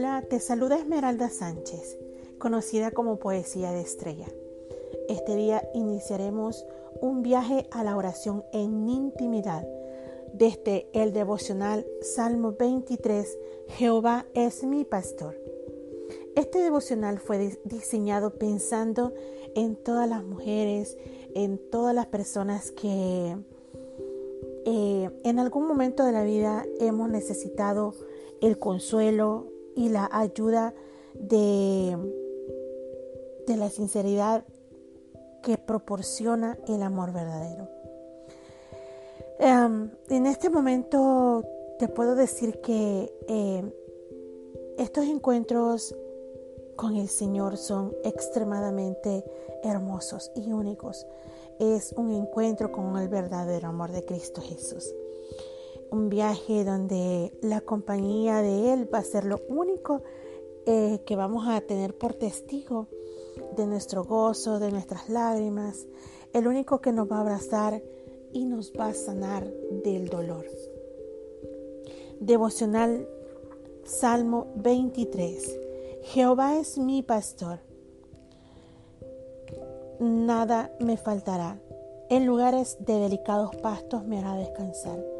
Hola, te saluda Esmeralda Sánchez, conocida como Poesía de Estrella. Este día iniciaremos un viaje a la oración en intimidad desde el devocional Salmo 23, Jehová es mi pastor. Este devocional fue diseñado pensando en todas las mujeres, en todas las personas que eh, en algún momento de la vida hemos necesitado el consuelo y la ayuda de, de la sinceridad que proporciona el amor verdadero. Em, en este momento te puedo decir que em, estos encuentros con el Señor son extremadamente hermosos y únicos. Es un encuentro con el verdadero amor de Cristo Jesús. Un viaje donde la compañía de Él va a ser lo único eh, que vamos a tener por testigo de nuestro gozo, de nuestras lágrimas. El único que nos va a abrazar y nos va a sanar del dolor. Devocional Salmo 23. Jehová es mi pastor. Nada me faltará. En lugares de delicados pastos me hará descansar.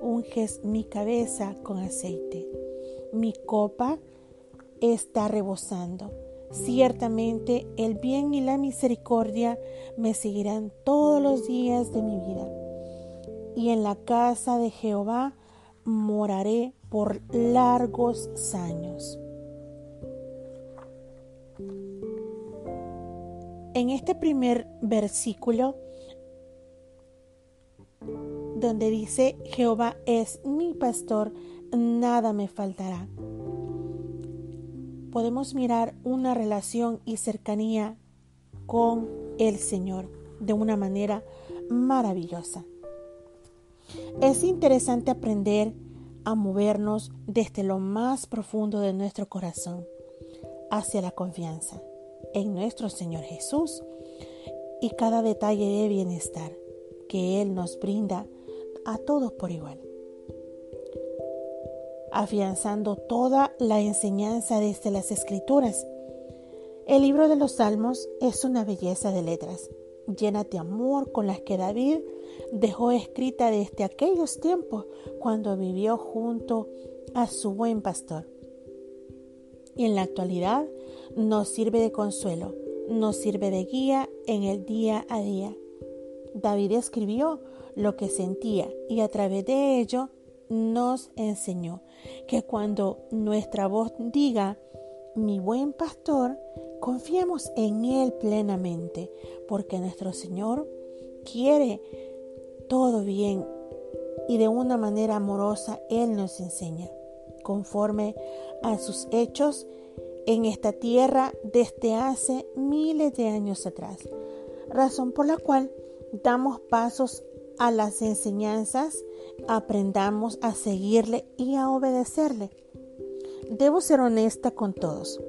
Unges mi cabeza con aceite. Mi copa está rebosando. Ciertamente el bien y la misericordia me seguirán todos los días de mi vida. Y en la casa de Jehová moraré por largos años. En este primer versículo, donde dice, Jehová es mi pastor, nada me faltará. Podemos mirar una relación y cercanía con el Señor de una manera maravillosa. Es interesante aprender a movernos desde lo más profundo de nuestro corazón hacia la confianza en nuestro Señor Jesús y cada detalle de bienestar que Él nos brinda a todos por igual. Afianzando toda la enseñanza desde las Escrituras, el libro de los Salmos es una belleza de letras, llena de amor con las que David dejó escrita desde aquellos tiempos cuando vivió junto a su buen pastor y en la actualidad nos sirve de consuelo, nos sirve de guía en el día a día. David escribió lo que sentía y a través de ello nos enseñó que cuando nuestra voz diga mi buen pastor, confiemos en Él plenamente, porque nuestro Señor quiere todo bien y de una manera amorosa Él nos enseña conforme a sus hechos en esta tierra desde hace miles de años atrás, razón por la cual damos pasos a las enseñanzas, aprendamos a seguirle y a obedecerle. Debo ser honesta con todos,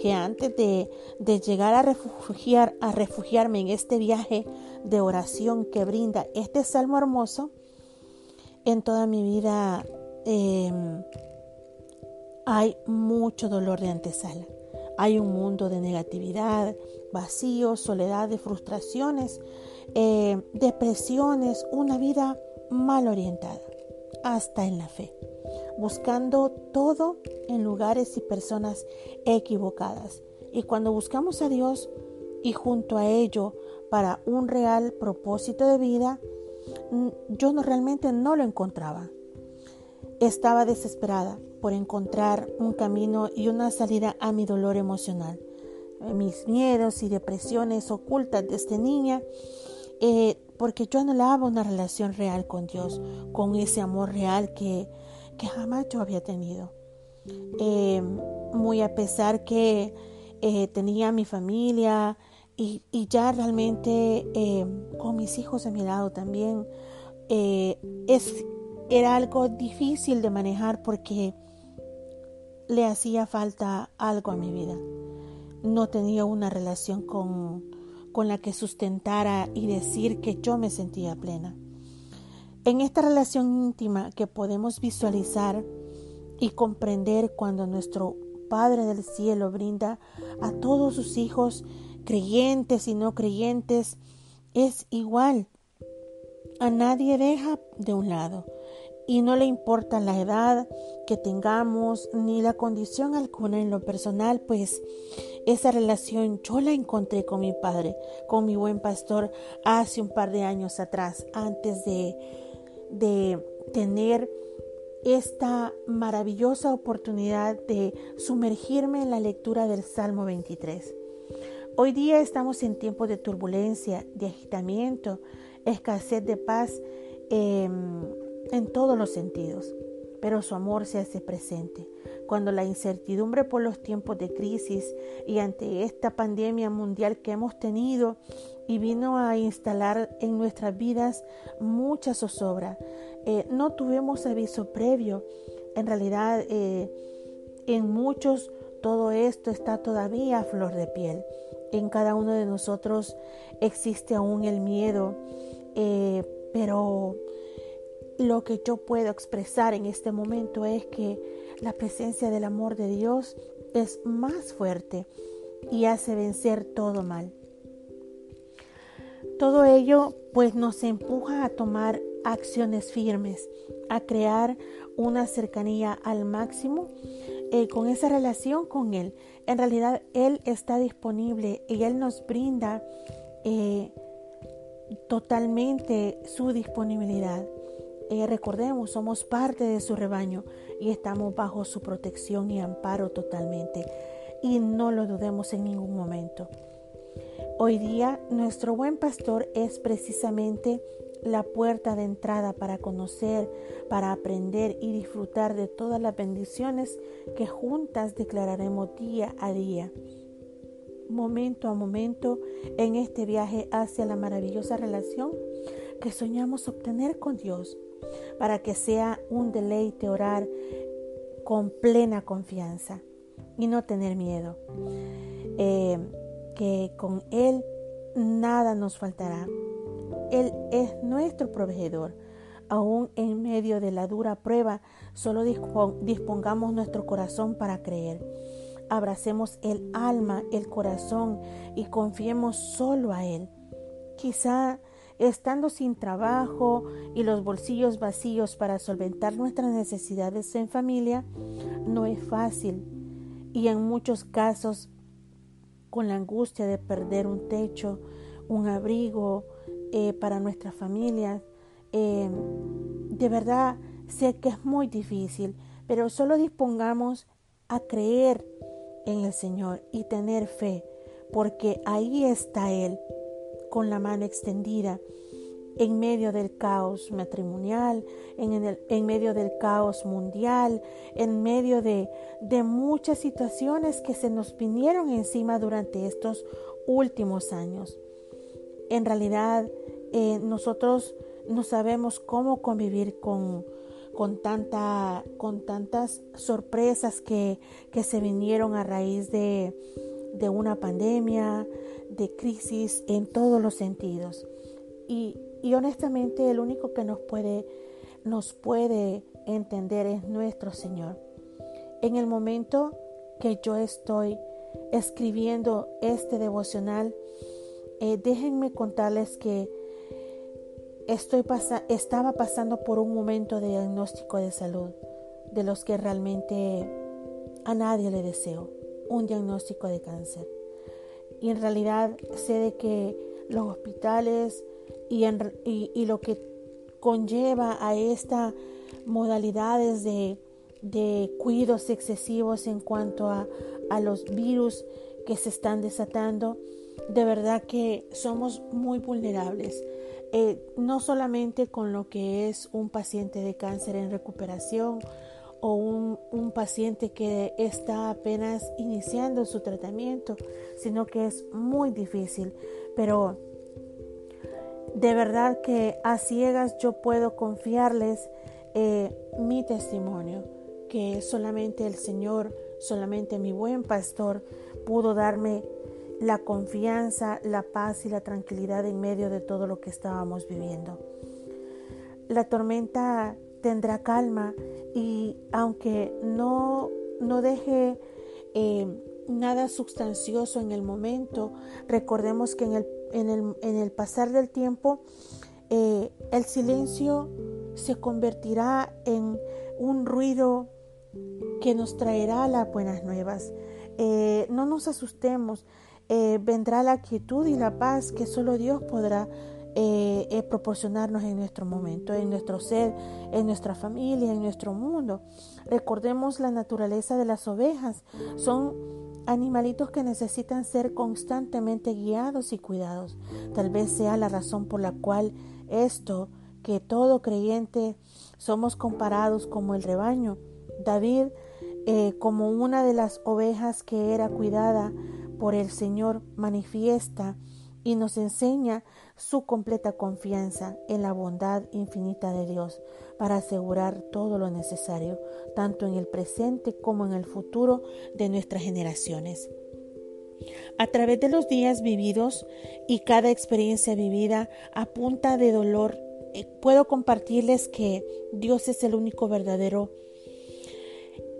que antes de, llegar a, refugiar, a refugiarme en este viaje de oración que brinda este salmo hermoso, en toda mi vida em, hay mucho dolor de antesala. Hay un mundo de negatividad, vacío, soledad, de frustraciones, eh, depresiones, una vida mal orientada, hasta en la fe, buscando todo en lugares y personas equivocadas. Y cuando buscamos a Dios y junto a ello para un real propósito de vida, yo no realmente no lo encontraba. Estaba desesperada por encontrar un camino y una salida a mi dolor emocional. Eh, mis miedos y depresiones ocultas desde niña, eh, porque yo anhelaba una relación real con Dios, con ese amor real que, que jamás yo había tenido. eh, muy a pesar que eh, tenía mi familia y, ya realmente eh, con mis hijos a mi lado también, es, era algo difícil de manejar porque le hacía falta algo a mi vida. No tenía una relación con, con la que sustentara y decir que yo me sentía plena. En esta relación íntima que podemos visualizar y comprender cuando nuestro Padre del Cielo brinda a todos sus hijos, creyentes y no creyentes, es igual. A nadie deja de un lado y no le importa la edad que tengamos ni la condición alguna en lo personal, pues esa relación yo la encontré con mi padre, con mi buen pastor hace un par de años atrás, antes de de tener esta maravillosa oportunidad de sumergirme en la lectura del Salmo 23. Hoy día estamos en tiempos de turbulencia, de agitamiento, escasez de paz em, en todos los sentidos, pero su amor se hace presente. Cuando la incertidumbre por los tiempos de crisis y ante esta pandemia mundial que hemos tenido y vino a instalar en nuestras vidas mucha zozobra. Eh, no tuvimos aviso previo. En realidad, eh, en muchos todo esto está todavía a flor de piel. En cada uno de nosotros existe aún el miedo, eh, pero lo que yo puedo expresar en este momento es que la presencia del amor de Dios es más fuerte y hace vencer todo mal. Todo ello pues nos empuja a tomar acciones firmes, a crear una cercanía al máximo eh, con esa relación con Él. En realidad Él está disponible y Él nos brinda eh, totalmente su disponibilidad. Eh, recordemos, somos parte de su rebaño y estamos bajo su protección y amparo totalmente. Y no lo dudemos en ningún momento. Hoy día nuestro buen pastor es precisamente la puerta de entrada para conocer, para aprender y disfrutar de todas las bendiciones que juntas declararemos día a día, momento a momento en este viaje hacia la maravillosa relación que soñamos obtener con Dios, para que sea un deleite orar con plena confianza y no tener miedo. Eh, que con Él nada nos faltará. Él es nuestro proveedor. Aún en medio de la dura prueba, solo dispongamos nuestro corazón para creer. Abracemos el alma, el corazón y confiemos solo a Él. Quizá estando sin trabajo y los bolsillos vacíos para solventar nuestras necesidades en familia, no es fácil y en muchos casos con la angustia de perder un techo, un abrigo eh, para nuestras familias. Eh, de verdad, sé que es muy difícil, pero solo dispongamos a creer en el Señor y tener fe, porque ahí está Él con la mano extendida en medio del caos matrimonial, en, el, en medio del caos mundial, en medio de, de muchas situaciones que se nos vinieron encima durante estos últimos años. En realidad, eh, nosotros no sabemos cómo convivir con, con, tanta, con tantas sorpresas que, que se vinieron a raíz de, de una pandemia, de crisis en todos los sentidos. Y y honestamente el único que nos puede, nos puede entender es nuestro Señor. En el momento que yo estoy escribiendo este devocional, eh, déjenme contarles que estoy estaba pasando por un momento de diagnóstico de salud, de los que realmente a nadie le deseo, un diagnóstico de cáncer. Y en realidad sé de que los hospitales, y, lo que conlleva a estas modalidades de, de cuidos excesivos en cuanto a, a los virus que se están desatando, de verdad que somos muy vulnerables. Eh, no solamente con lo que es un paciente de cáncer en recuperación o un, un, paciente que está apenas iniciando su tratamiento, sino que es muy difícil. Pero de verdad que a ciegas yo puedo confiarles eh, mi testimonio, que solamente el Señor, solamente mi buen pastor pudo darme la confianza, la paz y la tranquilidad en medio de todo lo que estábamos viviendo. La tormenta tendrá calma y aunque no, no deje eh, nada sustancioso en el momento, recordemos que en el, en el, en el pasar del tiempo eh, el silencio se convertirá en un ruido que nos traerá las buenas nuevas. Eh, no nos asustemos, vendrá la quietud y la paz que solo Dios podrá eh, proporcionarnos en nuestro momento, en nuestro ser, en nuestra familia, en nuestro mundo. Recordemos la naturaleza de las ovejas. Son animalitos que necesitan ser constantemente guiados y cuidados. Tal vez sea la razón por la cual esto, que todo creyente somos comparados como el rebaño. David, eh, como una de las ovejas que era cuidada por el Señor manifiesta y nos enseña su completa confianza en la bondad infinita de Dios para asegurar todo lo necesario, tanto en el presente como en el futuro de nuestras generaciones. A través de los días vividos y cada experiencia vivida a punta de dolor, eh, puedo compartirles que Dios es el único verdadero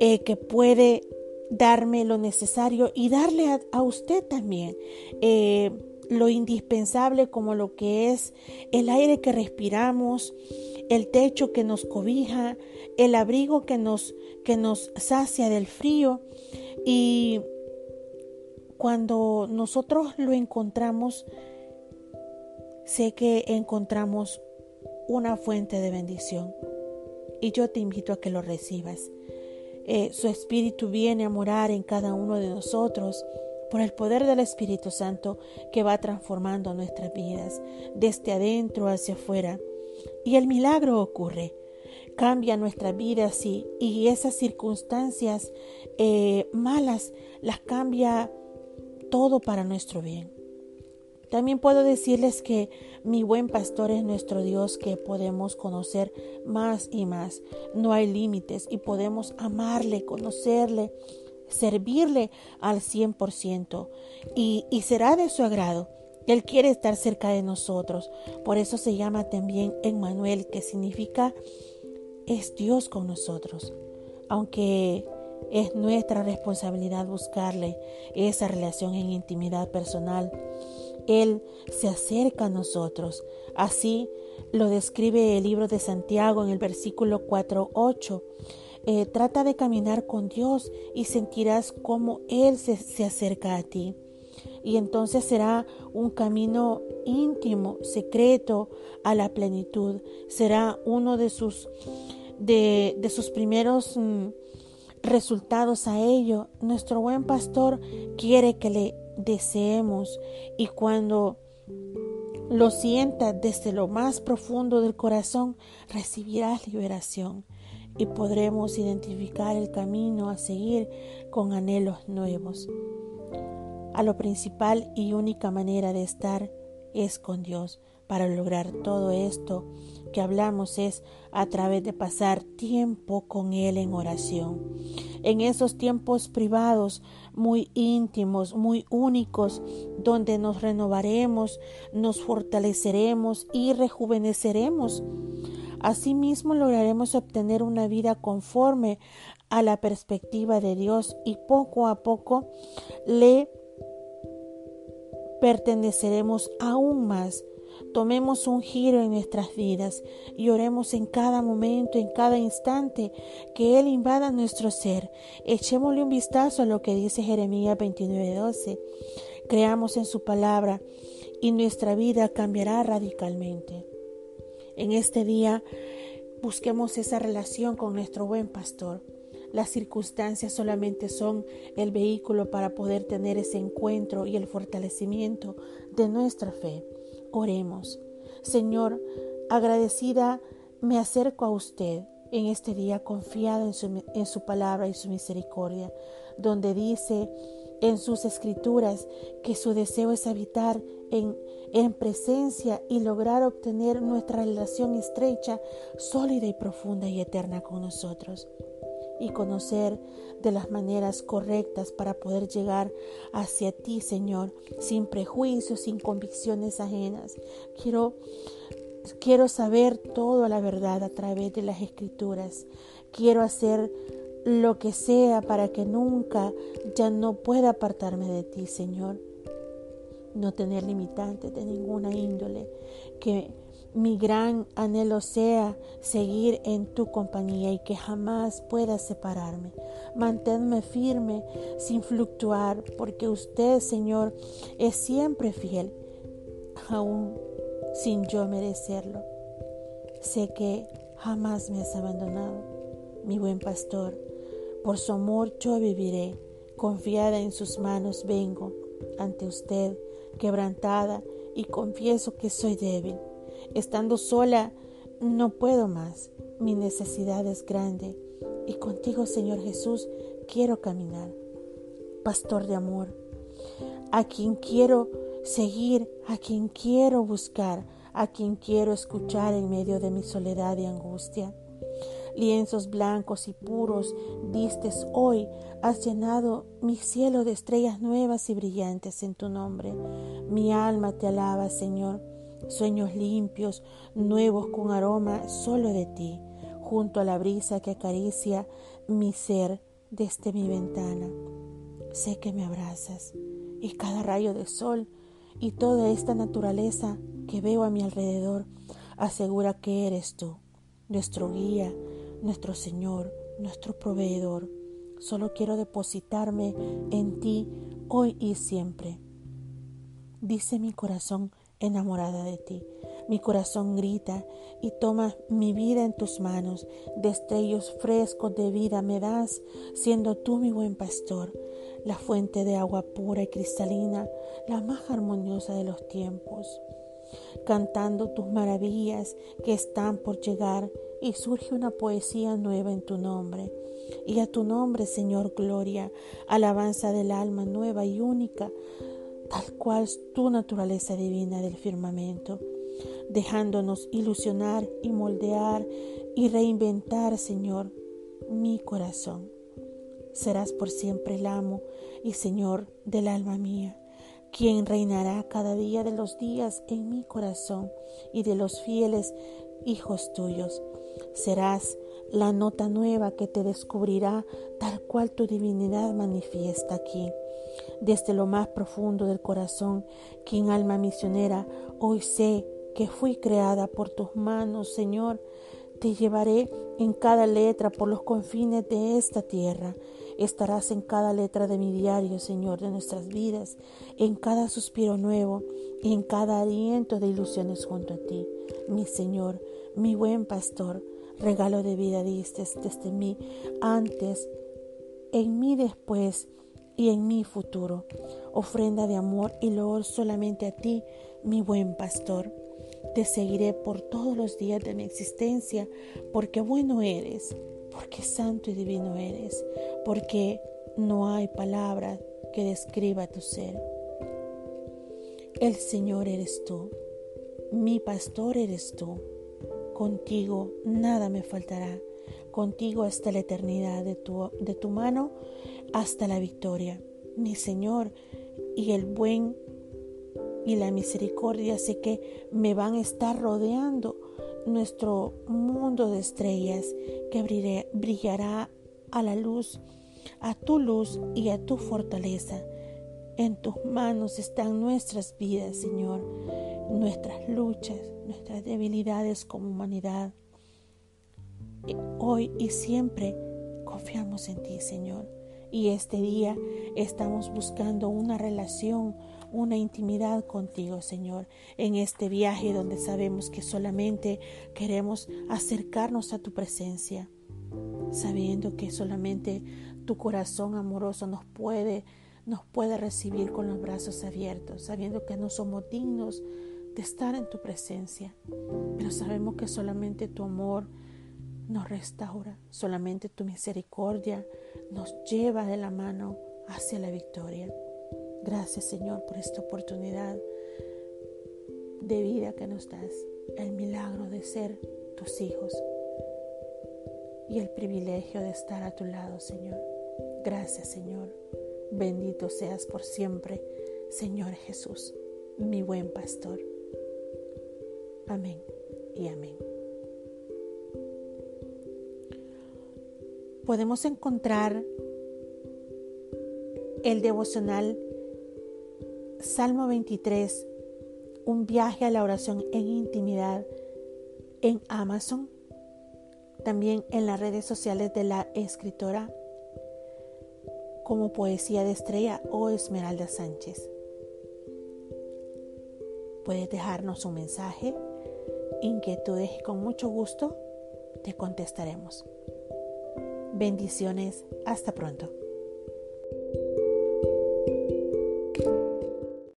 eh, que puede darme lo necesario y darle a, usted también eh, lo indispensable como lo que es el aire que respiramos, el techo que nos cobija, el abrigo que nos, que nos sacia del frío. Y cuando nosotros lo encontramos, sé que encontramos una fuente de bendición. Y yo te invito a que lo recibas. Eh, su Espíritu viene a morar en cada uno de nosotros por el poder del Espíritu Santo que va transformando nuestras vidas desde adentro hacia afuera. Y el milagro ocurre. Cambia nuestras vidas y, y esas circunstancias eh, malas las cambia todo para nuestro bien. También puedo decirles que mi buen pastor es nuestro Dios que podemos conocer más y más. No hay límites y podemos amarle, conocerle, servirle al 100% y, y será de su agrado. Él quiere estar cerca de nosotros. Por eso se llama también Emmanuel, que significa es Dios con nosotros. Aunque es nuestra responsabilidad buscarle esa relación en intimidad personal él se acerca a nosotros. Así lo describe el libro de Santiago en el versículo 4.8. Eh, trata de caminar con Dios y sentirás cómo Él se, acerca a ti. Y entonces será un camino íntimo, secreto, a la plenitud. Será uno de sus, de, sus primeros mm, resultados a ello. Nuestro buen pastor quiere que le deseemos y cuando lo sientas desde lo más profundo del corazón, recibirás liberación y podremos identificar el camino a seguir con anhelos nuevos. A lo principal y única manera de estar es con Dios. Para lograr todo esto que hablamos es a través de pasar tiempo con Él en oración. En esos tiempos privados muy íntimos, muy únicos, donde nos renovaremos, nos fortaleceremos y rejuveneceremos. Asimismo lograremos obtener una vida conforme a la perspectiva de Dios y poco a poco le perteneceremos aún más Tomemos un giro en nuestras vidas y oremos en cada momento, en cada instante, que Él invada nuestro ser. Echémosle un vistazo a lo que dice Jeremías 29:12. Creamos en su palabra y nuestra vida cambiará radicalmente. En este día busquemos esa relación con nuestro buen pastor. Las circunstancias solamente son el vehículo para poder tener ese encuentro y el fortalecimiento de nuestra fe. Oremos. Señor, agradecida me acerco a usted en este día confiado en su, en su palabra y su misericordia, donde dice en sus escrituras que su deseo es habitar en, en, presencia y lograr obtener nuestra relación estrecha, sólida y profunda y eterna con nosotros. Y conocer de las maneras correctas para poder llegar hacia ti, Señor, sin prejuicios, sin convicciones ajenas. Quiero, quiero saber toda la verdad a través de las escrituras. Quiero hacer lo que sea para que nunca ya no pueda apartarme de ti, Señor. No tener limitantes de ninguna índole. Que mi gran anhelo sea seguir en tu compañía y que jamás pueda separarme. Manténme firme sin fluctuar, porque usted, Señor, es siempre fiel, aún sin yo merecerlo. Sé que jamás me has abandonado, mi buen pastor por su amor yo viviré, confiada en sus manos vengo ante usted, quebrantada, y confieso que soy débil. Estando sola, no puedo más. Mi necesidad es grande, y contigo, Señor Jesús, quiero caminar. Pastor de amor, a quien quiero seguir, a quien quiero buscar, a quien quiero escuchar en medio de mi soledad y angustia lienzos blancos y puros distes hoy, has llenado mi cielo de estrellas nuevas y brillantes en tu nombre. Mi alma te alaba, Señor. Sueños limpios, nuevos con aroma solo de ti, junto a la brisa que acaricia mi ser desde mi ventana. Sé que me abrazas y cada rayo de sol y toda esta naturaleza que veo a mi alrededor asegura que eres tú, nuestro guía, nuestro Señor, nuestro proveedor. Solo quiero depositarme en ti hoy y siempre. Dice mi corazón enamorada de ti. Mi corazón grita y toma mi vida en tus manos. Destellos frescos de vida me das, siendo tú mi buen pastor, la fuente de agua pura y cristalina, la más armoniosa de los tiempos. Cantando tus maravillas que están por llegar y surge una poesía nueva en tu nombre. Y a tu nombre, Señor, gloria, alabanza del alma nueva y única, tal cual es tu naturaleza divina del firmamento, dejándonos ilusionar y moldear y reinventar, Señor, mi corazón. Serás por siempre el amo y Señor del alma mía, quien reinará cada día de los días en mi corazón y de los fieles hijos tuyos Serás la nota nueva que te descubrirá tal cual tu divinidad manifiesta aquí. Desde lo más profundo del corazón, quien alma misionera, hoy sé que fui creada por tus manos, Señor. Te llevaré en cada letra por los confines de esta tierra. Estarás en cada letra de mi diario, Señor, de nuestras vidas, en cada suspiro nuevo y en cada aliento de ilusiones junto a ti. Mi Señor, mi buen pastor, regalo de vida diste desde mí antes, en mí después y en mi futuro. Ofrenda de amor y loor solamente a ti, mi buen pastor. Te seguiré por todos los días de mi existencia, porque bueno eres, porque santo y divino eres, porque no hay palabra que describa tu ser. El Señor eres tú, mi pastor eres tú. Contigo nada me faltará, contigo hasta la eternidad de tu, de tu mano hasta la victoria. Mi Señor, y el buen y la misericordia sé que me van a estar rodeando nuestro mundo de estrellas que brillará a la luz, a tu luz y a tu fortaleza. En tus manos están nuestras vidas, Señor nuestras luchas, nuestras debilidades como humanidad. Hoy y siempre confiamos en ti, Señor. Y este día estamos buscando una relación, una intimidad contigo, Señor, en este viaje donde sabemos que solamente queremos acercarnos a tu presencia, sabiendo que solamente tu corazón amoroso nos puede nos puede recibir con los brazos abiertos, sabiendo que no somos dignos estar en tu presencia, pero sabemos que solamente tu amor nos restaura. Solamente tu misericordia nos lleva de la mano hacia la victoria. Gracias Señor por esta oportunidad de vida que nos das, el milagro de ser tus hijos y el privilegio de estar a tu lado, Señor. Gracias, Señor. Bendito seas por siempre, Señor Jesús, mi buen pastor. Amén y amén. Podemos encontrar el devocional Salmo 23, un viaje a la oración en intimidad en Amazon, también en las redes sociales de la escritora como Poesía de Estrella o Esmeralda Sánchez. Puedes dejarnos un mensaje, inquietudes y con mucho gusto te contestaremos. Bendiciones, hasta pronto.